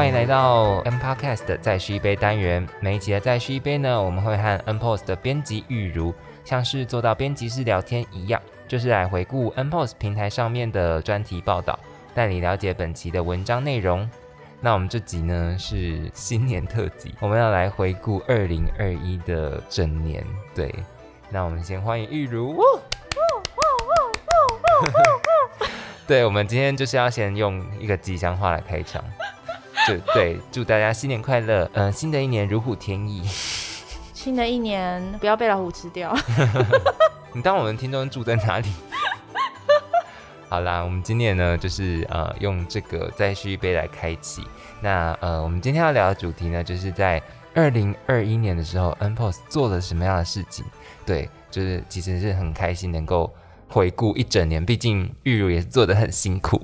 欢迎来到 N Podcast 的再续一杯单元。每一集的再续一杯呢，我们会和 N Post 的编辑玉如，像是做到编辑室聊天一样，就是来回顾 N Post 平台上面的专题报道，带你了解本期的文章内容。那我们这集呢是新年特辑，我们要来回顾二零二一的整年。对，那我们先欢迎玉如。对，我们今天就是要先用一个吉祥话来开场，就对，祝大家新年快乐，嗯，新的一年如虎添翼，新的一年不要被老虎吃掉。你当我们听众住在哪里？好啦，我们今年呢，就是呃，用这个再续一杯来开启。那呃，我们今天要聊的主题呢，就是在二零二一年的时候，N Post 做了什么样的事情？对，就是其实是很开心能够。回顾一整年，毕竟玉茹也是做的很辛苦，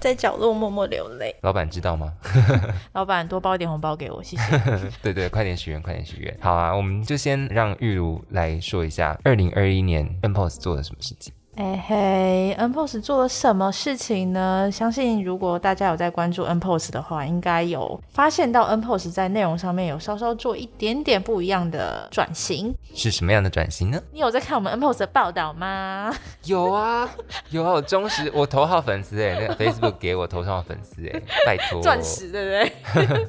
在角落默默流泪。老板知道吗？老板多包一点红包给我，谢谢。对对，快点许愿，快点许愿。好啊，我们就先让玉如来说一下，二零二一年 N Post 做了什么事情。哎嘿，N Post 做了什么事情呢？相信如果大家有在关注 N Post 的话，应该有发现到 N Post 在内容上面有稍稍做一点点不一样的转型。是什么样的转型呢？你有在看我们 N Post 的报道吗？有啊，有啊，忠实我头号粉丝哎，那个 Facebook 给我头上的粉丝哎，拜托，钻石对不对？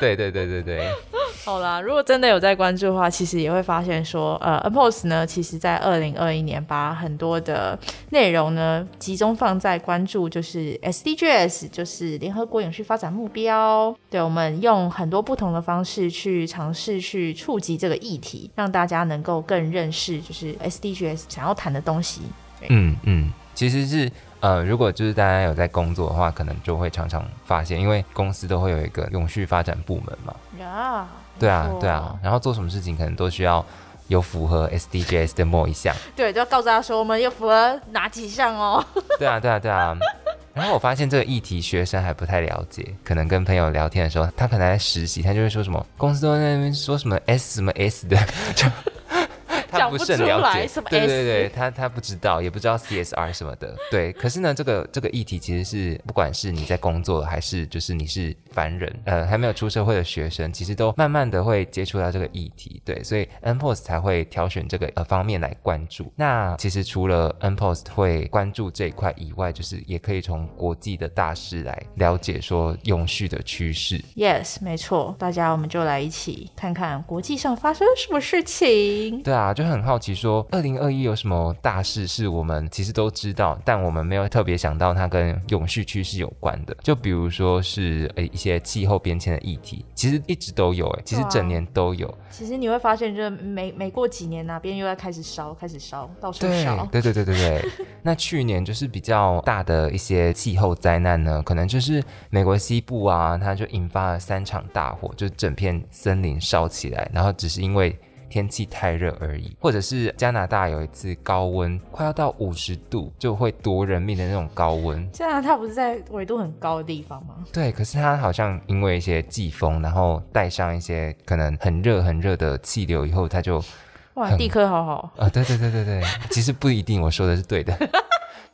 对对对对对。好啦，如果真的有在关注的话，其实也会发现说，呃，N Post 呢，其实在二零二一年把很多的内容呢集中放在关注，就是 SDGs，就是联合国永续发展目标。对，我们用很多不同的方式去尝试去触及这个议题，让大家能够更认识，就是 SDGs 想要谈的东西。嗯嗯，其实是呃，如果就是大家有在工作的话，可能就会常常发现，因为公司都会有一个永续发展部门嘛。呀。对啊，对啊，然后做什么事情可能都需要有符合 SDGs 的某一项。对，就要告诉他说我们有符合哪几项哦。对啊，对啊，对啊。然后我发现这个议题学生还不太了解，可能跟朋友聊天的时候，他可能在实习，他就会说什么公司都在那边说什么 S 什么 S 的。他不是很了解，对对对，他他不知道，也不知道 CSR 什么的，对。可是呢，这个这个议题其实是，不管是你在工作，还是就是你是凡人，呃，还没有出社会的学生，其实都慢慢的会接触到这个议题，对。所以 N Post 才会挑选这个呃方面来关注。那其实除了 N Post 会关注这一块以外，就是也可以从国际的大事来了解说永续的趋势。Yes，没错，大家我们就来一起看看国际上发生什么事情。对啊。就很好奇，说二零二一有什么大事是我们其实都知道，但我们没有特别想到它跟永续趋势有关的。就比如说是诶一些气候变迁的议题，其实一直都有诶，其实整年都有。其实你会发现，就是每每过几年哪边又要开始烧，开始烧，到处烧。对对对对对。那去年就是比较大的一些气候灾难呢，可能就是美国西部啊，它就引发了三场大火，就整片森林烧起来，然后只是因为。天气太热而已，或者是加拿大有一次高温，快要到五十度就会夺人命的那种高温。加拿大不是在纬度很高的地方吗？对，可是它好像因为一些季风，然后带上一些可能很热很热的气流以后，它就哇，地科好好啊！对对对对对，其实不一定，我说的是对的。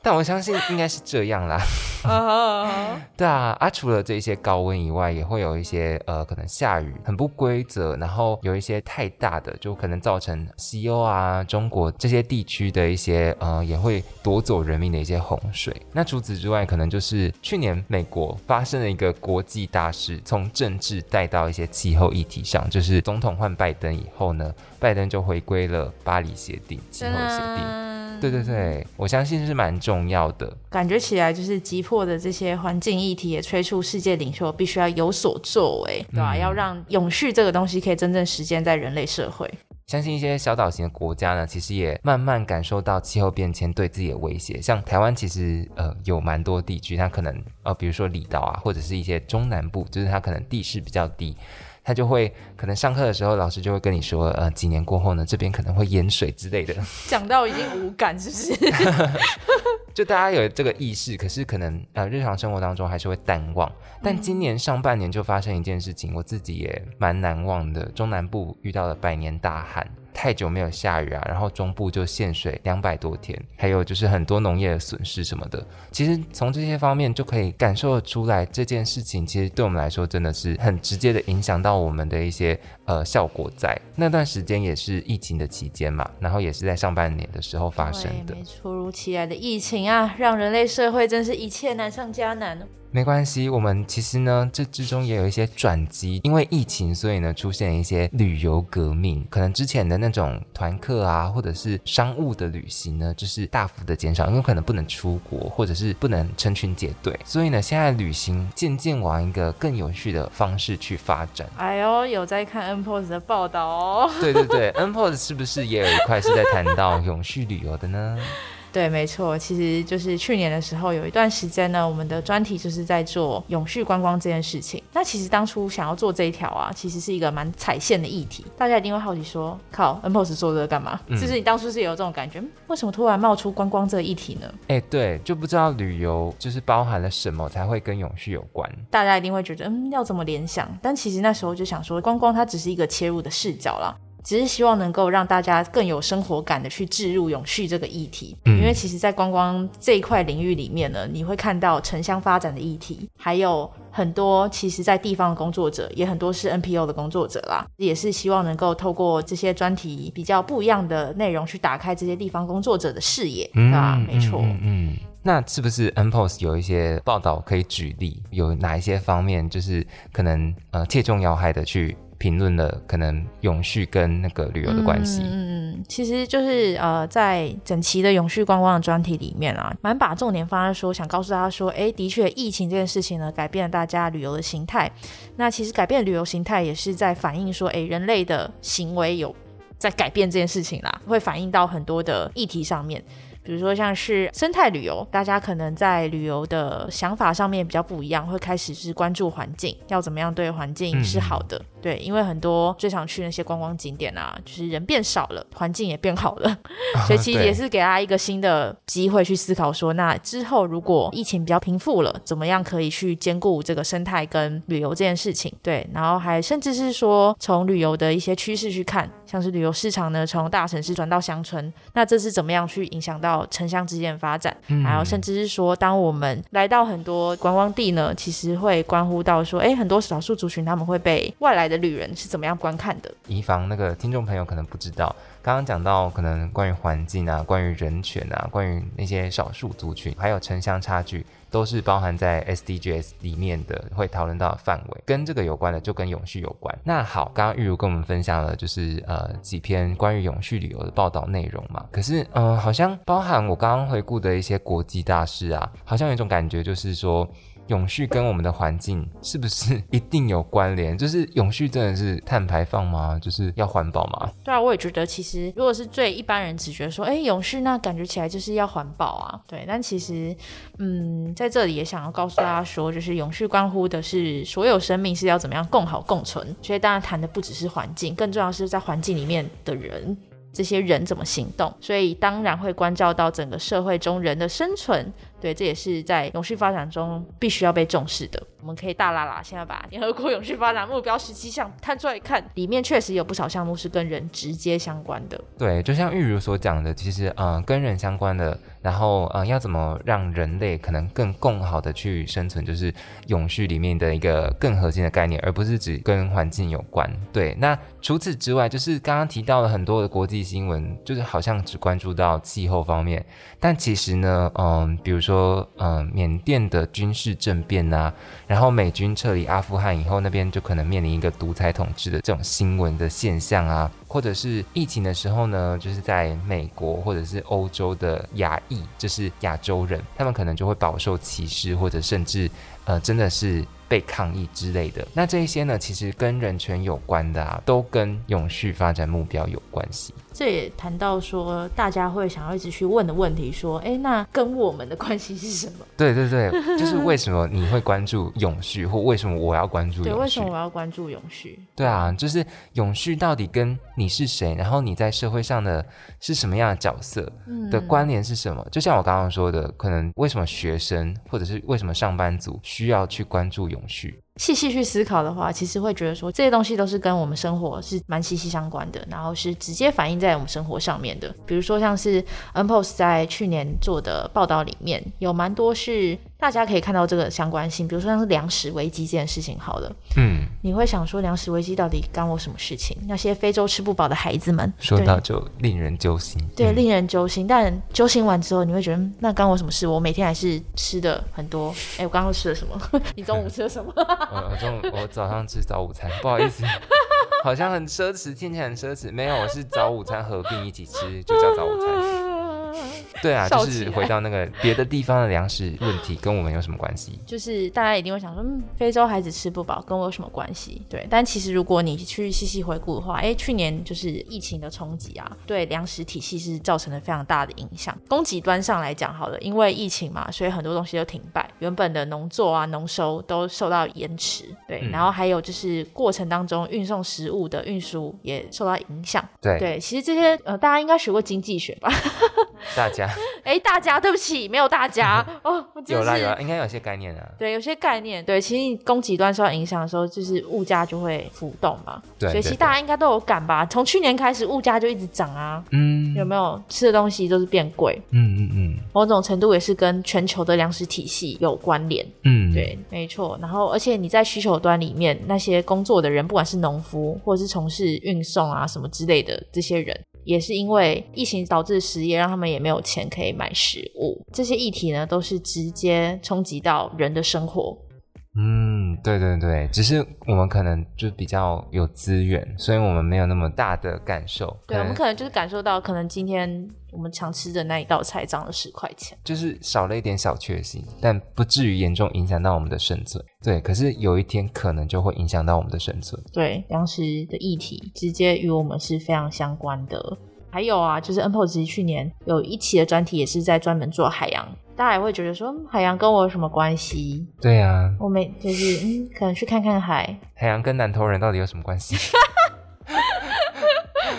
但我相信应该是这样啦。对啊，啊，除了这些高温以外，也会有一些呃，可能下雨很不规则，然后有一些太大的，就可能造成西欧啊、中国这些地区的一些呃，也会夺走人民的一些洪水。那除此之外，可能就是去年美国发生了一个国际大事，从政治带到一些气候议题上，就是总统换拜登以后呢，拜登就回归了巴黎协定气候协定。对对对，我相信是蛮重要的。感觉起来就是急迫的这些环境议题，也催促世界领袖必须要有所作为，对吧？要让永续这个东西可以真正实现在人类社会。相信一些小岛型的国家呢，其实也慢慢感受到气候变迁对自己的威胁。像台湾，其实呃有蛮多地区，它可能呃比如说离岛啊，或者是一些中南部，就是它可能地势比较低。他就会可能上课的时候，老师就会跟你说，呃，几年过后呢，这边可能会淹水之类的。讲到已经无感，是不是？就大家有这个意识，可是可能呃日常生活当中还是会淡忘。但今年上半年就发生一件事情，我自己也蛮难忘的。中南部遇到了百年大旱。太久没有下雨啊，然后中部就限水两百多天，还有就是很多农业的损失什么的。其实从这些方面就可以感受得出来，这件事情其实对我们来说真的是很直接的影响到我们的一些呃效果。在那段时间也是疫情的期间嘛，然后也是在上半年的时候发生的。突如其来的疫情啊，让人类社会真是一切难上加难。没关系，我们其实呢，这之中也有一些转机。因为疫情，所以呢，出现一些旅游革命。可能之前的那种团客啊，或者是商务的旅行呢，就是大幅的减少，因为可能不能出国，或者是不能成群结队。所以呢，现在旅行渐渐往一个更有序的方式去发展。哎呦，有在看 N Pose 的报道哦。对对对，N Pose 是不是也有一块是在谈到永续旅游的呢？对，没错，其实就是去年的时候，有一段时间呢，我们的专题就是在做永续观光这件事情。那其实当初想要做这一条啊，其实是一个蛮踩线的议题。大家一定会好奇说，靠，N Pose 做这个干嘛？就是你当初是有这种感觉，为什么突然冒出观光这个议题呢？哎，对，就不知道旅游就是包含了什么才会跟永续有关。大家一定会觉得，嗯，要怎么联想？但其实那时候就想说，观光它只是一个切入的视角啦。只是希望能够让大家更有生活感的去置入永续这个议题，因为其实，在观光这一块领域里面呢，你会看到城乡发展的议题，还有很多其实，在地方的工作者，也很多是 NPO 的工作者啦，也是希望能够透过这些专题比较不一样的内容，去打开这些地方工作者的视野，啊，没错，嗯，那是不是 NPOS 有一些报道可以举例，有哪一些方面就是可能呃切中要害的去？评论了可能永续跟那个旅游的关系。嗯，其实就是呃，在整期的永续观光的专题里面啊，蛮把重点放在说，想告诉大家说，哎，的确，疫情这件事情呢，改变了大家旅游的形态。那其实改变旅游形态，也是在反映说，哎，人类的行为有在改变这件事情啦，会反映到很多的议题上面。比如说像是生态旅游，大家可能在旅游的想法上面比较不一样，会开始是关注环境，要怎么样对环境是好的。对，因为很多最常去那些观光景点啊，就是人变少了，环境也变好了，所以其实也是给大家一个新的机会去思考说，那之后如果疫情比较平复了，怎么样可以去兼顾这个生态跟旅游这件事情？对，然后还甚至是说从旅游的一些趋势去看，像是旅游市场呢，从大城市转到乡村，那这是怎么样去影响到城乡之间的发展？嗯还有甚至是说，当我们来到很多观光地呢，其实会关乎到说，哎，很多少数族群他们会被外来的。旅人是怎么样观看的？以防那个听众朋友可能不知道，刚刚讲到可能关于环境啊，关于人权啊，关于那些少数族群，还有城乡差距，都是包含在 SDGs 里面的会讨论到的范围。跟这个有关的，就跟永续有关。那好，刚刚玉如跟我们分享了，就是呃几篇关于永续旅游的报道内容嘛。可是呃，好像包含我刚刚回顾的一些国际大事啊，好像有一种感觉，就是说。永续跟我们的环境 是不是一定有关联？就是永续真的是碳排放吗？就是要环保吗？对啊，我也觉得，其实如果是最一般人只觉得说，哎，永续那感觉起来就是要环保啊。对，但其实，嗯，在这里也想要告诉大家说，就是永续关乎的是所有生命是要怎么样共好共存。所以当然谈的不只是环境，更重要是在环境里面的人。这些人怎么行动，所以当然会关照到整个社会中人的生存。对，这也是在永续发展中必须要被重视的。我们可以大啦啦，现在把联合国永续发展目标十七项摊出来看，里面确实有不少项目是跟人直接相关的。对，就像玉如所讲的，其实嗯，跟人相关的，然后嗯，要怎么让人类可能更更好的去生存，就是永续里面的一个更核心的概念，而不是只跟环境有关。对，那除此之外，就是刚刚提到了很多的国际新闻，就是好像只关注到气候方面，但其实呢，嗯，比如说说嗯，缅甸的军事政变呐。然后美军撤离阿富汗以后，那边就可能面临一个独裁统治的这种新闻的现象啊，或者是疫情的时候呢，就是在美国或者是欧洲的亚裔，就是亚洲人，他们可能就会饱受歧视，或者甚至呃，真的是。被抗议之类的，那这一些呢，其实跟人权有关的啊，都跟永续发展目标有关系。这也谈到说，大家会想要一直去问的问题，说，哎，那跟我们的关系是什么？对对对，就是为什么你会关注永续，或为什么我要关注永续？对，为什么我要关注永续？对啊，就是永续到底跟你是谁，然后你在社会上的是什么样的角色的关联是什么？就像我刚刚说的，可能为什么学生或者是为什么上班族需要去关注永续？细细去思考的话，其实会觉得说这些东西都是跟我们生活是蛮息息相关的，然后是直接反映在我们生活上面的。比如说像是 npose 在去年做的报道里面有蛮多是。大家可以看到这个相关性，比如说像是粮食危机这件事情，好了，嗯，你会想说粮食危机到底干我什么事情？那些非洲吃不饱的孩子们，说到就令人揪心，对，令人揪心。但揪心完之后，你会觉得那干我什么事？我每天还是吃的很多。哎，我刚刚吃了什么？你中午吃了什么？我中午我早上吃早午餐，不好意思，好像很奢侈，听起来很奢侈。没有，我是早午餐合并一起吃，就叫早午餐。对啊，就是回 到那个别的地方的粮食问题，跟我们有什么关系？就是大家一定会想说，嗯，非洲孩子吃不饱，跟我有什么关系？对，但其实如果你去细细回顾的话，哎，去年就是疫情的冲击啊，对粮食体系是造成了非常大的影响。供给端上来讲，好了，因为疫情嘛，所以很多东西都停摆，原本的农作啊、农收都受到延迟。对，然后还有就是过程当中运送食物的运输也受到影响。对，对，其实这些呃，大家应该学过经济学吧？大家。哎，大家，对不起，没有大家 哦。有啦有啦，应该有些概念啊。对，有些概念。对，其实供给端受到影响的时候，就是物价就会浮动嘛。对。所以其实大家应该都有感吧？从去年开始，物价就一直涨啊。嗯。有没有吃的东西都是变贵？嗯嗯嗯。某种程度也是跟全球的粮食体系有关联。嗯。对，没错。然后，而且你在需求端里面，那些工作的人，不管是农夫，或者是从事运送啊什么之类的这些人。也是因为疫情导致失业，让他们也没有钱可以买食物。这些议题呢，都是直接冲击到人的生活。嗯，对对对，只是我们可能就比较有资源，所以我们没有那么大的感受。对，我们可能就是感受到，可能今天我们常吃的那一道菜涨了十块钱，就是少了一点小确幸，但不至于严重影响到我们的生存。对，可是有一天可能就会影响到我们的生存。对，粮食的议题直接与我们是非常相关的。还有啊，就是 NPO 其实去年有一期的专题也是在专门做海洋。大家也会觉得说海洋跟我有什么关系？对啊，我没就是嗯，可能去看看海。海洋跟南投人到底有什么关系？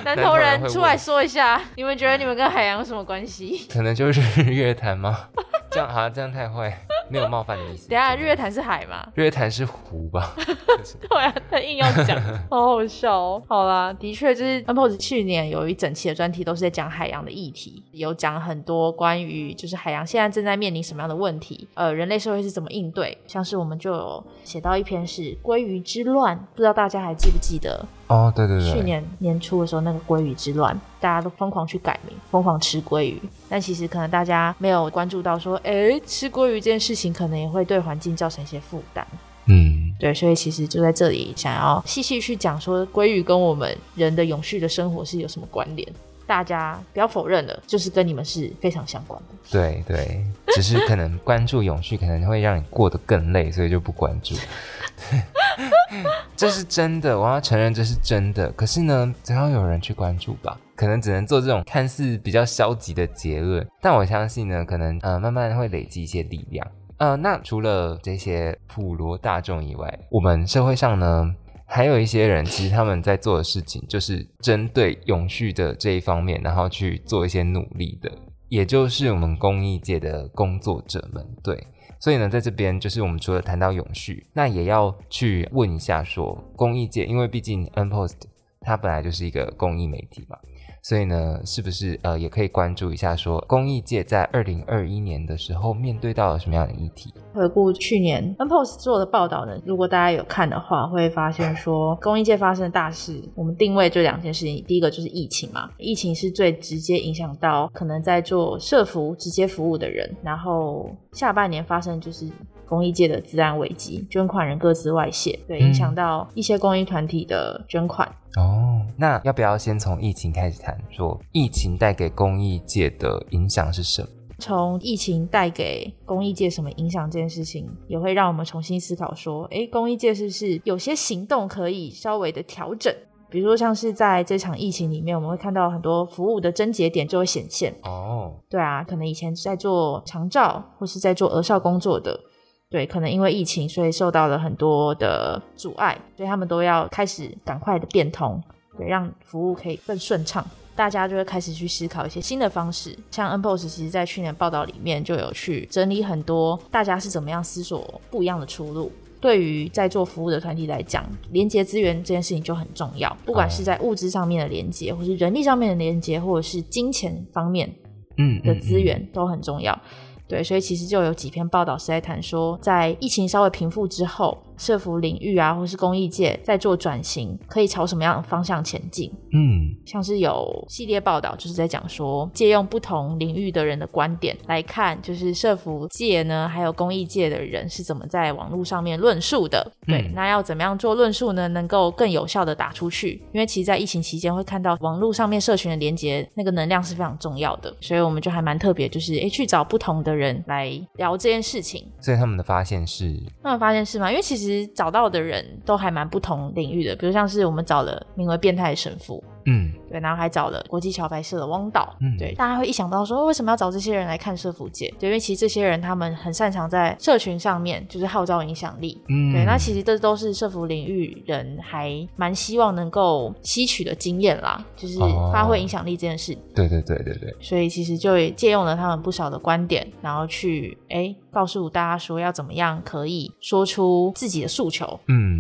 南投人出来说一下，你们觉得你们跟海洋有什么关系？可能就是日月潭吗？这样好像这样太坏。没有冒犯的意思。等下，日月潭是海吗？日月潭是湖吧？对啊，他硬要讲，好好笑哦。好啦，的确就是 n p o s 去年有一整期的专题都是在讲海洋的议题，有讲很多关于就是海洋现在正在面临什么样的问题，呃，人类社会是怎么应对。像是我们就有写到一篇是鲑鱼之乱，不知道大家还记不记得？哦，对对对，去年年初的时候那个鲑鱼之乱，大家都疯狂去改名，疯狂吃鲑鱼。但其实可能大家没有关注到，说，哎，吃鲑鱼这件事情可能也会对环境造成一些负担。嗯，对，所以其实就在这里想要细细去讲，说鲑鱼跟我们人的永续的生活是有什么关联。大家不要否认了，就是跟你们是非常相关的。对对，只是可能关注永续可能会让你过得更累，所以就不关注。这是真的，我要承认这是真的。可是呢，总要有人去关注吧？可能只能做这种看似比较消极的结论，但我相信呢，可能呃慢慢会累积一些力量。呃，那除了这些普罗大众以外，我们社会上呢？还有一些人，其实他们在做的事情，就是针对永续的这一方面，然后去做一些努力的，也就是我们公益界的工作者们。对，所以呢，在这边就是我们除了谈到永续，那也要去问一下，说公益界，因为毕竟 N Post 它本来就是一个公益媒体嘛。所以呢，是不是呃也可以关注一下，说公益界在二零二一年的时候面对到了什么样的议题？回顾去年 N Post 做的报道呢，如果大家有看的话，会发现说公益界发生的大事，我们定位就两件事情，第一个就是疫情嘛，疫情是最直接影响到可能在做社服直接服务的人，然后下半年发生就是。公益界的治安危机，捐款人各自外泄，对，影响到一些公益团体的捐款。哦，那要不要先从疫情开始谈？说疫情带给公益界的影响是什么？从疫情带给公益界什么影响这件事情，也会让我们重新思考说，哎，公益界是不是有些行动可以稍微的调整？比如说像是在这场疫情里面，我们会看到很多服务的症结点就会显现。哦，对啊，可能以前在做长照或是在做儿少工作的。对，可能因为疫情，所以受到了很多的阻碍，所以他们都要开始赶快的变通，对，让服务可以更顺畅。大家就会开始去思考一些新的方式。像 N Post 其实在去年报道里面就有去整理很多大家是怎么样思索不一样的出路。对于在做服务的团体来讲，连接资源这件事情就很重要，不管是在物质上面的连接，或是人力上面的连接，或者是金钱方面嗯的资源都很重要。对，所以其实就有几篇报道是在谈说，在疫情稍微平复之后。社服领域啊，或是公益界在做转型，可以朝什么样的方向前进？嗯，像是有系列报道，就是在讲说，借用不同领域的人的观点来看，就是社服界呢，还有公益界的人是怎么在网络上面论述的？对，那要怎么样做论述呢？能够更有效的打出去？因为其实，在疫情期间会看到网络上面社群的连接，那个能量是非常重要的，所以我们就还蛮特别，就是诶，去找不同的人来聊这件事情。所以他们的发现是，他们发现是吗？因为其实。其实找到的人都还蛮不同领域的，比如像是我们找了名为“变态”神父。嗯，对，然后还找了国际桥牌社的汪导，嗯，对，大家会一想到说，为什么要找这些人来看社福界？对，因为其实这些人他们很擅长在社群上面，就是号召影响力，嗯，对，那其实这都是社福领域人还蛮希望能够吸取的经验啦，就是发挥影响力这件事。对对对对对。所以其实就借用了他们不少的观点，然后去哎告诉大家说要怎么样可以说出自己的诉求。嗯嗯，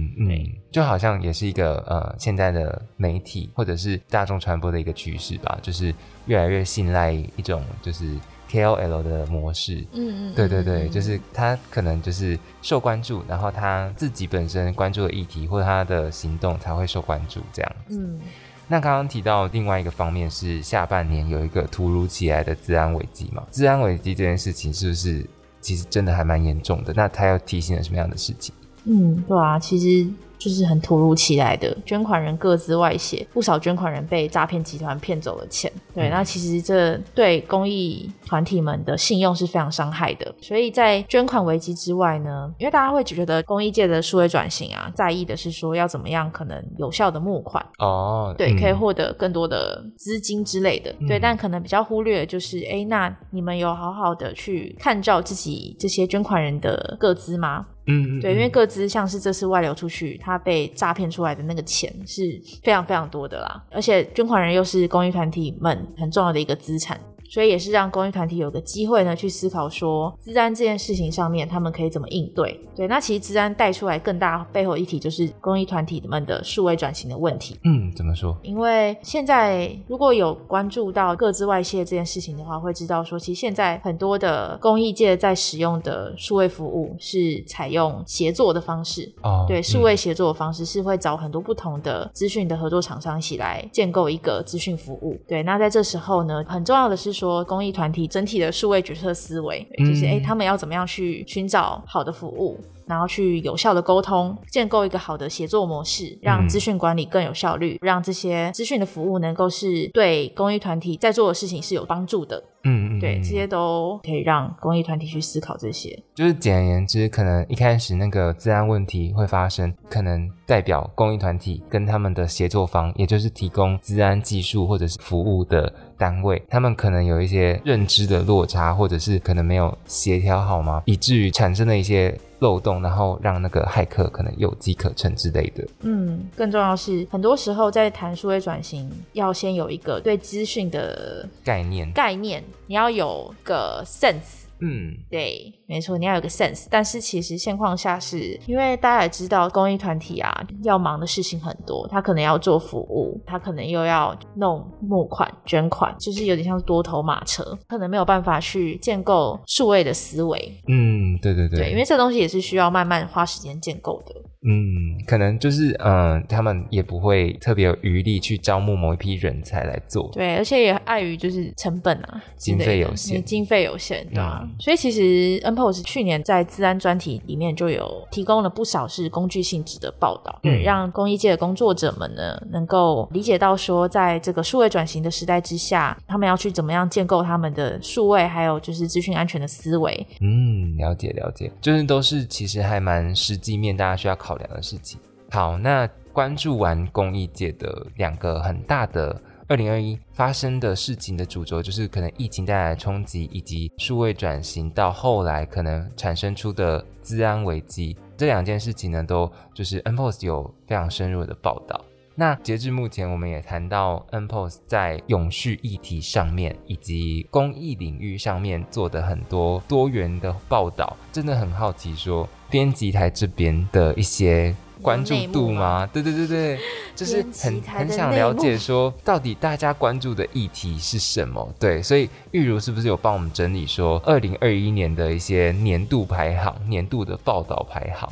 就好像也是一个呃现在的媒体或者是。大众传播的一个趋势吧，就是越来越信赖一种就是 KOL 的模式。嗯嗯，对对对，就是他可能就是受关注，然后他自己本身关注的议题或者他的行动才会受关注这样子。嗯，那刚刚提到另外一个方面是下半年有一个突如其来的治安危机嘛？治安危机这件事情是不是其实真的还蛮严重的？那他要提醒了什么样的事情？嗯，对啊，其实。就是很突如其来的，捐款人各自外泄，不少捐款人被诈骗集团骗走了钱。对，那其实这对公益团体们的信用是非常伤害的。所以在捐款危机之外呢，因为大家会觉得公益界的数位转型啊，在意的是说要怎么样可能有效的募款哦，对，可以获得更多的资金之类的。对，但可能比较忽略就是，哎，那你们有好好的去看照自己这些捐款人的个资吗？嗯，对，因为各资像是这次外流出去，他被诈骗出来的那个钱是非常非常多的啦，而且捐款人又是公益团体们很重要的一个资产。所以也是让公益团体有个机会呢，去思考说，治安这件事情上面，他们可以怎么应对？对，那其实治安带出来更大背后议题，就是公益团体们的数位转型的问题。嗯，怎么说？因为现在如果有关注到各自外泄这件事情的话，会知道说，其实现在很多的公益界在使用的数位服务是采用协作的方式。哦，对，数位协作的方式是会找很多不同的资讯的合作厂商一起来建构一个资讯服务。对，那在这时候呢，很重要的是。说公益团体整体的数位决策思维，就是哎，他们要怎么样去寻找好的服务？然后去有效的沟通，建构一个好的协作模式，让资讯管理更有效率，让这些资讯的服务能够是对公益团体在做的事情是有帮助的。嗯嗯，对，这些都可以让公益团体去思考这些。就是简而言之，可能一开始那个治安问题会发生，可能代表公益团体跟他们的协作方，也就是提供治安技术或者是服务的单位，他们可能有一些认知的落差，或者是可能没有协调好吗？以至于产生了一些。漏洞，然后让那个骇客可能有机可乘之类的。嗯，更重要是，很多时候在谈数位转型，要先有一个对资讯的概念，概念，你要有个 sense。嗯，对，没错，你要有个 sense。但是其实现况下是，因为大家也知道，公益团体啊，要忙的事情很多，他可能要做服务，他可能又要弄募款、捐款，就是有点像多头马车，可能没有办法去建构数位的思维。嗯，对对对，对，因为这东西也是需要慢慢花时间建构的。嗯，可能就是嗯，他们也不会特别有余力去招募某一批人才来做。对，而且也碍于就是成本啊，经费有限，经费有限，对吧？所以其实 NPOS 去年在治安专题里面就有提供了不少是工具性质的报道，对，让公益界的工作者们呢能够理解到说，在这个数位转型的时代之下，他们要去怎么样建构他们的数位还有就是资讯安全的思维。嗯，了解了解，就是都是其实还蛮实际面，大家需要考。量的事情，好，那关注完公益界的两个很大的二零二一发生的事情的主轴，就是可能疫情带来的冲击，以及数位转型到后来可能产生出的治安危机，这两件事情呢，都就是 NPOs 有非常深入的报道。那截至目前，我们也谈到 NPOs 在永续议题上面以及公益领域上面做的很多多元的报道，真的很好奇，说编辑台这边的一些关注度吗？对对对对，就是很很想了解说，到底大家关注的议题是什么？对，所以玉如是不是有帮我们整理说，二零二一年的一些年度排行、年度的报道排行？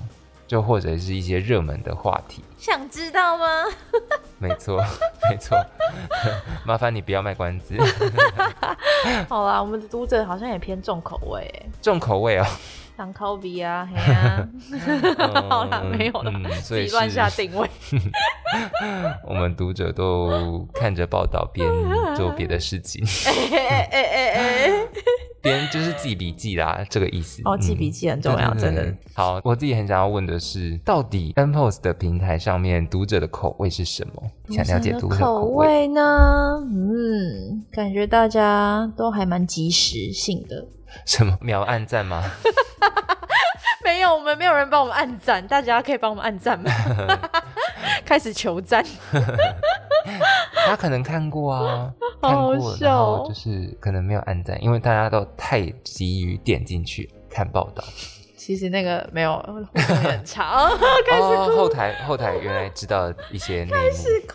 就或者是一些热门的话题，想知道吗？没错，没错，麻烦你不要卖关子。好啦，我们的读者好像也偏重口味，重口味哦，当 Kobe 啊，好啦，没有了，自己乱下定位。我们读者都看着报道边做别的事情。哎哎哎哎，边就是记笔记啦，这个意思。哦，记笔记很重要，真的。好，我自己很想要问的是，到底 N Post 的平台上面读者的口味是什么？想了解读者口味呢？嗯，感觉大家都还蛮及时性的。什么秒按赞吗？没有，我们没有人帮我们按赞，大家可以帮我们按赞吗？开始求赞。他可能看过啊，看过，然后就是可能没有按赞，因为大家都太急于点进去看报道。其实那个没有很长，开始哭。后台后台原来知道一些，开始哭。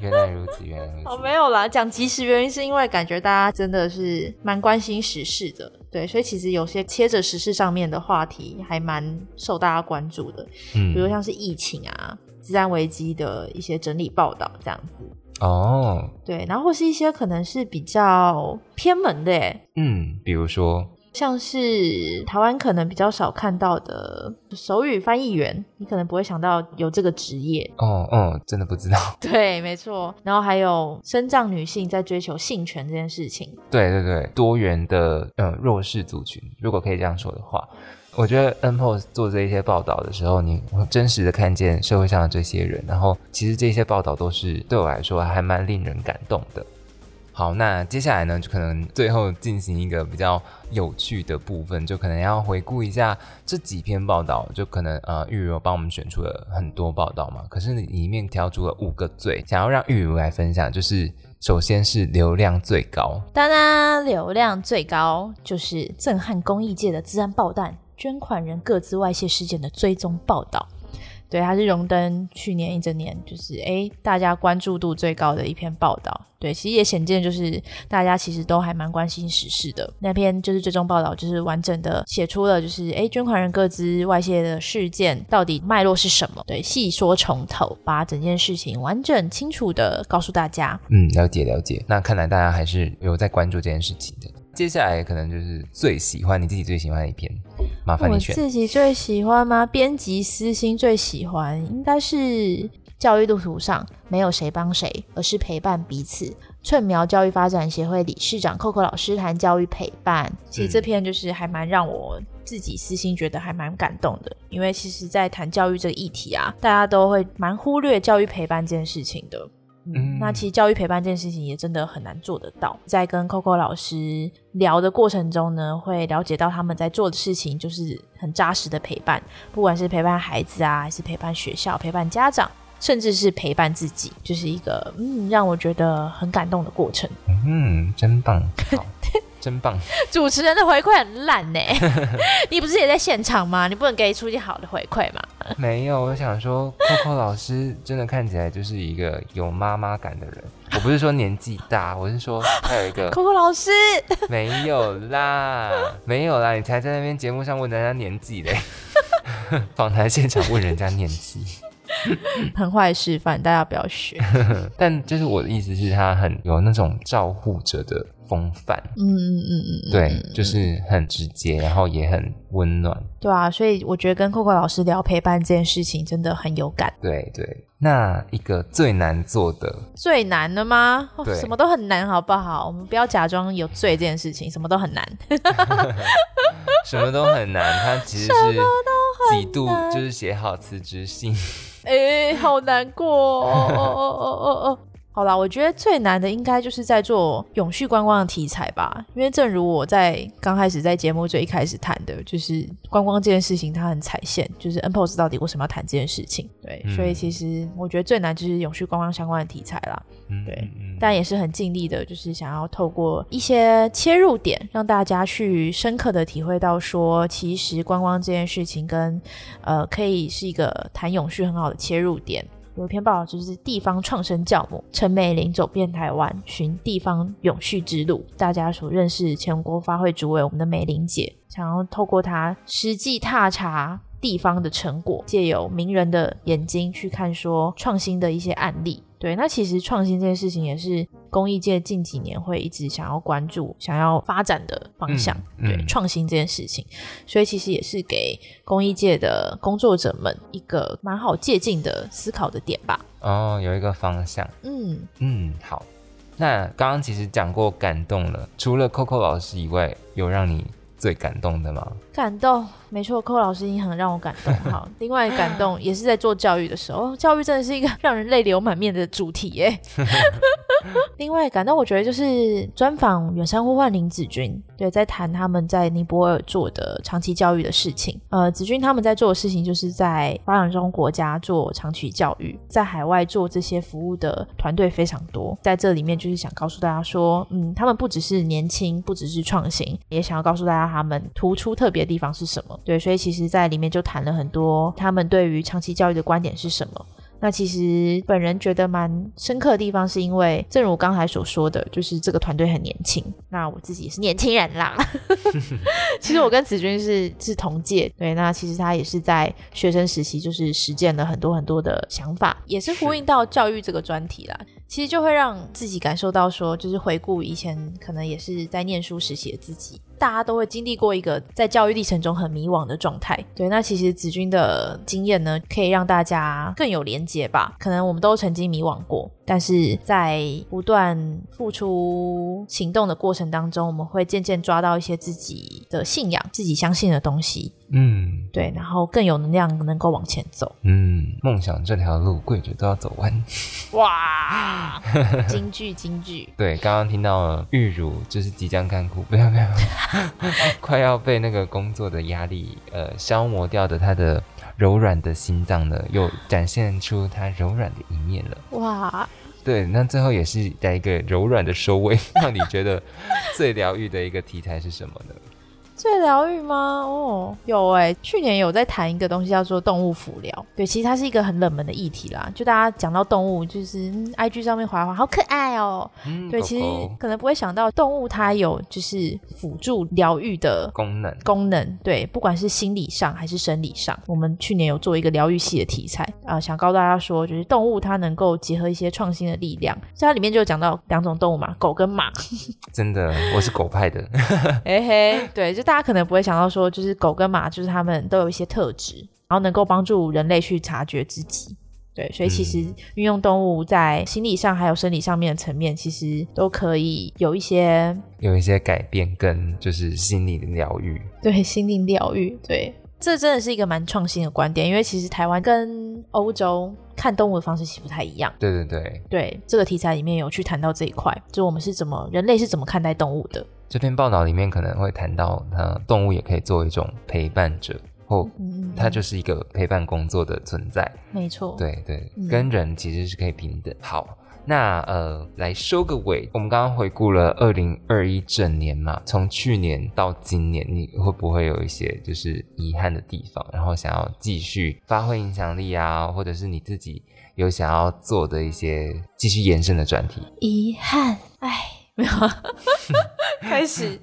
原来如此，原来如此。哦，没有啦，讲及时原因是因为感觉大家真的是蛮关心时事的，对，所以其实有些切着时事上面的话题还蛮受大家关注的，嗯，比如像是疫情啊。自然危机的一些整理报道，这样子哦，对，然后或是一些可能是比较偏门的，嗯，比如说像是台湾可能比较少看到的手语翻译员，你可能不会想到有这个职业哦，哦，真的不知道，对，没错，然后还有身障女性在追求性权这件事情，对对对，多元的呃弱势族群，如果可以这样说的话。我觉得 N Post 做这一些报道的时候，你真实的看见社会上的这些人，然后其实这些报道都是对我来说还蛮令人感动的。好，那接下来呢，就可能最后进行一个比较有趣的部分，就可能要回顾一下这几篇报道，就可能呃玉如帮我们选出了很多报道嘛，可是里面挑出了五个最想要让玉如来分享，就是首先是流量最高，当然流量最高就是震撼公益界的自然爆弹。捐款人各自外泄事件的追踪报道，对，它是荣登去年一整年就是哎大家关注度最高的一篇报道。对，其实也显见就是大家其实都还蛮关心时事的。那篇就是最终报道，就是完整的写出了就是哎捐款人各自外泄的事件到底脉络是什么？对，细说从头，把整件事情完整清楚的告诉大家。嗯，了解了解。那看来大家还是有在关注这件事情的。接下来可能就是最喜欢你自己最喜欢的一篇，麻烦你选。自己最喜欢吗？编辑私心最喜欢应该是教育路途上没有谁帮谁，而是陪伴彼此。寸苗教育发展协会理事长 Coco 老师谈教育陪伴，其实这篇就是还蛮让我自己私心觉得还蛮感动的，因为其实，在谈教育这个议题啊，大家都会蛮忽略教育陪伴这件事情的。嗯，那其实教育陪伴这件事情也真的很难做得到。在跟 Coco 老师聊的过程中呢，会了解到他们在做的事情就是很扎实的陪伴，不管是陪伴孩子啊，还是陪伴学校、陪伴家长，甚至是陪伴自己，就是一个嗯让我觉得很感动的过程。嗯，真棒。真棒！主持人的回馈很烂呢，你不是也在现场吗？你不能给出一些好的回馈吗？没有，我想说，Coco 老师真的看起来就是一个有妈妈感的人。我不是说年纪大，我是说他有一个 Coco 老师没有啦，没有啦，你才在那边节目上问人家年纪嘞，访谈现场问人家年纪，很坏示范，大家不要学。但就是我的意思是，他很有那种照护者的。风范，嗯嗯嗯嗯，对，就是很直接，然后也很温暖，对啊，所以我觉得跟 Coco 老师聊陪伴这件事情真的很有感。对对，那一个最难做的，最难的吗？什么都很难，好不好？我们不要假装有罪这件事情，什么都很难，什么都很难。他其实是几度就是写好辞职信，哎，好难过哦哦哦哦哦。好啦，我觉得最难的应该就是在做永续观光的题材吧，因为正如我在刚开始在节目最一开始谈的，就是观光这件事情它很踩线，就是 N P O S 到底为什么要谈这件事情？对，所以其实我觉得最难就是永续观光相关的题材啦。对，但也是很尽力的，就是想要透过一些切入点，让大家去深刻的体会到说，其实观光这件事情跟呃可以是一个谈永续很好的切入点。有一篇报道，就是地方创生教母陈美玲走遍台湾，寻地方永续之路。大家所认识全国发会主委我们的美玲姐，想要透过她实际踏查地方的成果，借由名人的眼睛去看说创新的一些案例。对，那其实创新这件事情也是公益界近几年会一直想要关注、想要发展的方向。对，创新这件事情，所以其实也是给公益界的工作者们一个蛮好借鉴的思考的点吧。哦，有一个方向。嗯嗯，好。那刚刚其实讲过感动了，除了 Coco 老师以外，有让你最感动的吗？感动。没错，寇老师已经很让我感动 好。另外感动也是在做教育的时候，教育真的是一个让人泪流满面的主题耶。另外感动，我觉得就是专访远山呼唤林子君，对，在谈他们在尼泊尔做的长期教育的事情。呃，子君他们在做的事情就是在发展中国家做长期教育，在海外做这些服务的团队非常多。在这里面就是想告诉大家说，嗯，他们不只是年轻，不只是创新，也想要告诉大家他们突出特别的地方是什么。对，所以其实，在里面就谈了很多他们对于长期教育的观点是什么。那其实本人觉得蛮深刻的地方，是因为正如我刚才所说的，就是这个团队很年轻。那我自己也是年轻人啦。其实我跟子君是是同届，对。那其实他也是在学生时期，就是实践了很多很多的想法，也是呼应到教育这个专题啦。其实就会让自己感受到说，就是回顾以前可能也是在念书时期的自己。大家都会经历过一个在教育历程中很迷惘的状态，对。那其实子君的经验呢，可以让大家更有连接吧。可能我们都曾经迷惘过，但是在不断付出行动的过程当中，我们会渐渐抓到一些自己的信仰、自己相信的东西。嗯，对，然后更有能量，能够往前走。嗯，梦想这条路跪着都要走完。哇，京剧京剧。对，刚刚听到了玉茹就是即将干枯，不要不要，快要被那个工作的压力呃消磨掉的，他的柔软的心脏呢，又展现出他柔软的一面了。哇，对，那最后也是在一个柔软的收尾，让你觉得最疗愈的一个题材是什么呢？最疗愈吗？哦，有哎，去年有在谈一个东西叫做动物辅疗。对，其实它是一个很冷门的议题啦。就大家讲到动物，就是 I G 上面滑滑，好可爱哦。嗯，对，其实可能不会想到动物它有就是辅助疗愈的功能。功能对，不管是心理上还是生理上，我们去年有做一个疗愈系的题材啊，想告诉大家说，就是动物它能够结合一些创新的力量。在它里面就有讲到两种动物嘛，狗跟马。真的，我是狗派的。嘿嘿，对，就。大家可能不会想到说，就是狗跟马，就是它们都有一些特质，然后能够帮助人类去察觉自己。对，所以其实运用动物在心理上还有生理上面的层面，其实都可以有一些有一些改变，跟就是心理的疗愈。对，心灵疗愈。对，这真的是一个蛮创新的观点，因为其实台湾跟欧洲看动物的方式其实不太一样。对对对，对，这个题材里面有去谈到这一块，就我们是怎么人类是怎么看待动物的。这篇报道里面可能会谈到，它动物也可以作为一种陪伴者，或它就是一个陪伴工作的存在。没错，对对，跟人其实是可以平等。好，那呃，来收个尾。我们刚刚回顾了二零二一整年嘛，从去年到今年，你会不会有一些就是遗憾的地方？然后想要继续发挥影响力啊，或者是你自己有想要做的一些继续延伸的专题？遗憾，哎。没有，开始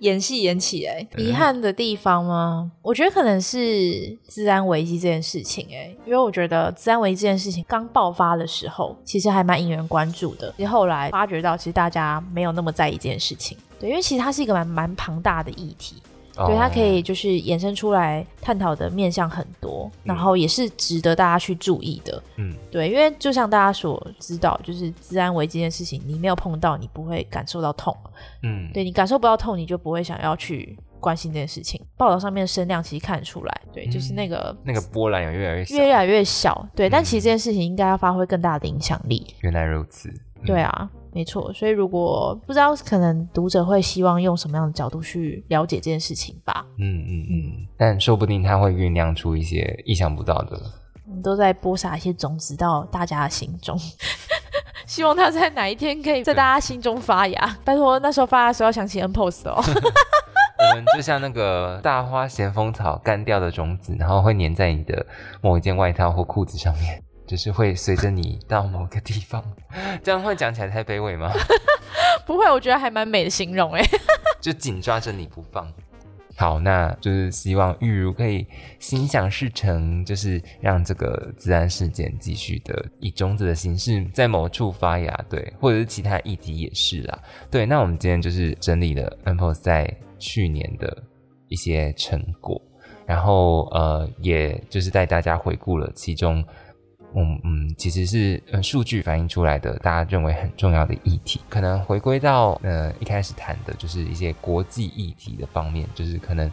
演戏演起来。遗憾的地方吗？我觉得可能是治安危机这件事情。哎，因为我觉得治安危机这件事情刚爆发的时候，其实还蛮引人关注的。其实后来发觉到，其实大家没有那么在意这件事情。对，因为其实它是一个蛮蛮庞大的议题。对，它可以就是衍生出来探讨的面向很多，然后也是值得大家去注意的。嗯，对，因为就像大家所知道，就是治安危机这件事情，你没有碰到，你不会感受到痛。嗯，对你感受不到痛，你就不会想要去。关心这件事情。报道上面的声量其实看得出来，对，就是那个那个波澜有越来越小，越来越小，对。但其实这件事情应该要发挥更大的影响力。原来如此，对啊，没错。所以如果不知道，可能读者会希望用什么样的角度去了解这件事情吧。嗯嗯嗯。但说不定他会酝酿出一些意想不到的。我们都在播撒一些种子到大家的心中。希望他在哪一天可以在大家心中发芽。拜托，那时候发芽的时候要想起 N Post 哦。我们就像那个大花咸丰草干掉的种子，然后会粘在你的某一件外套或裤子上面，就是会随着你到某个地方。这样会讲起来太卑微吗？不会，我觉得还蛮美的形容哎。就紧抓着你不放。好，那就是希望玉如可以心想事成，就是让这个自然事件继续的以种子的形式在某处发芽，对，或者是其他议题也是啦，对。那我们今天就是整理了 e 在去年的一些成果，然后呃，也就是带大家回顾了其中。嗯嗯，其实是呃数据反映出来的，大家认为很重要的议题，可能回归到呃一开始谈的就是一些国际议题的方面，就是可能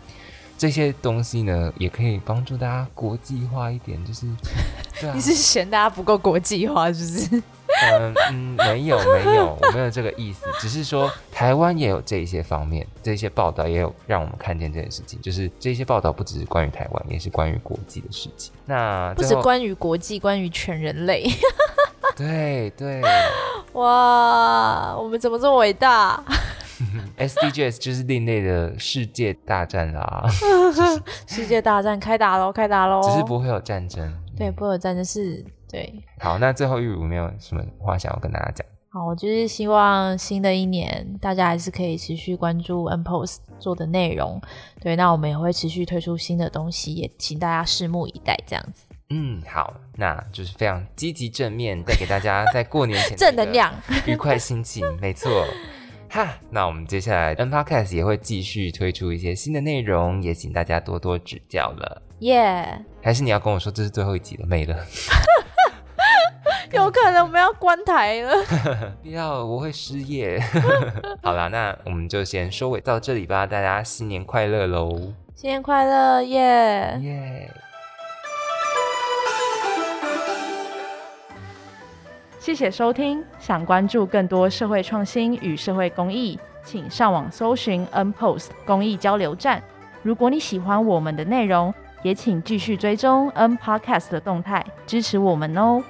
这些东西呢也可以帮助大家国际化一点，就是 你是嫌大家不够国际化，是不是？嗯嗯，没有没有，我没有这个意思，只是说台湾也有这些方面，这些报道也有让我们看见这件事情，就是这些报道不只是关于台湾，也是关于国际的事情。那不是关于国际，关于全人类。对对，哇，我们怎么这么伟大？SDGs 就是另类的世界大战啦，世界大战开打喽，开打喽！只是不会有战争，对，不会有战争是。对，好，那最后玉如没有什么话想要跟大家讲。好，我就是希望新的一年大家还是可以持续关注 N Post 做的内容。对，那我们也会持续推出新的东西，也请大家拭目以待。这样子。嗯，好，那就是非常积极正面，带给大家在过年前正能量、愉快心情。没错，哈，那我们接下来 N Podcast 也会继续推出一些新的内容，也请大家多多指教了。耶，还是你要跟我说这是最后一集了，没了。有可能我们要关台了，不 要，我会失业。好啦，那我们就先收尾到这里吧，大家新年快乐喽！新年快乐，耶耶！谢谢收听，想关注更多社会创新与社会公益，请上网搜寻 N Post 公益交流站。如果你喜欢我们的内容，也请继续追踪 N Podcast 的动态，支持我们哦。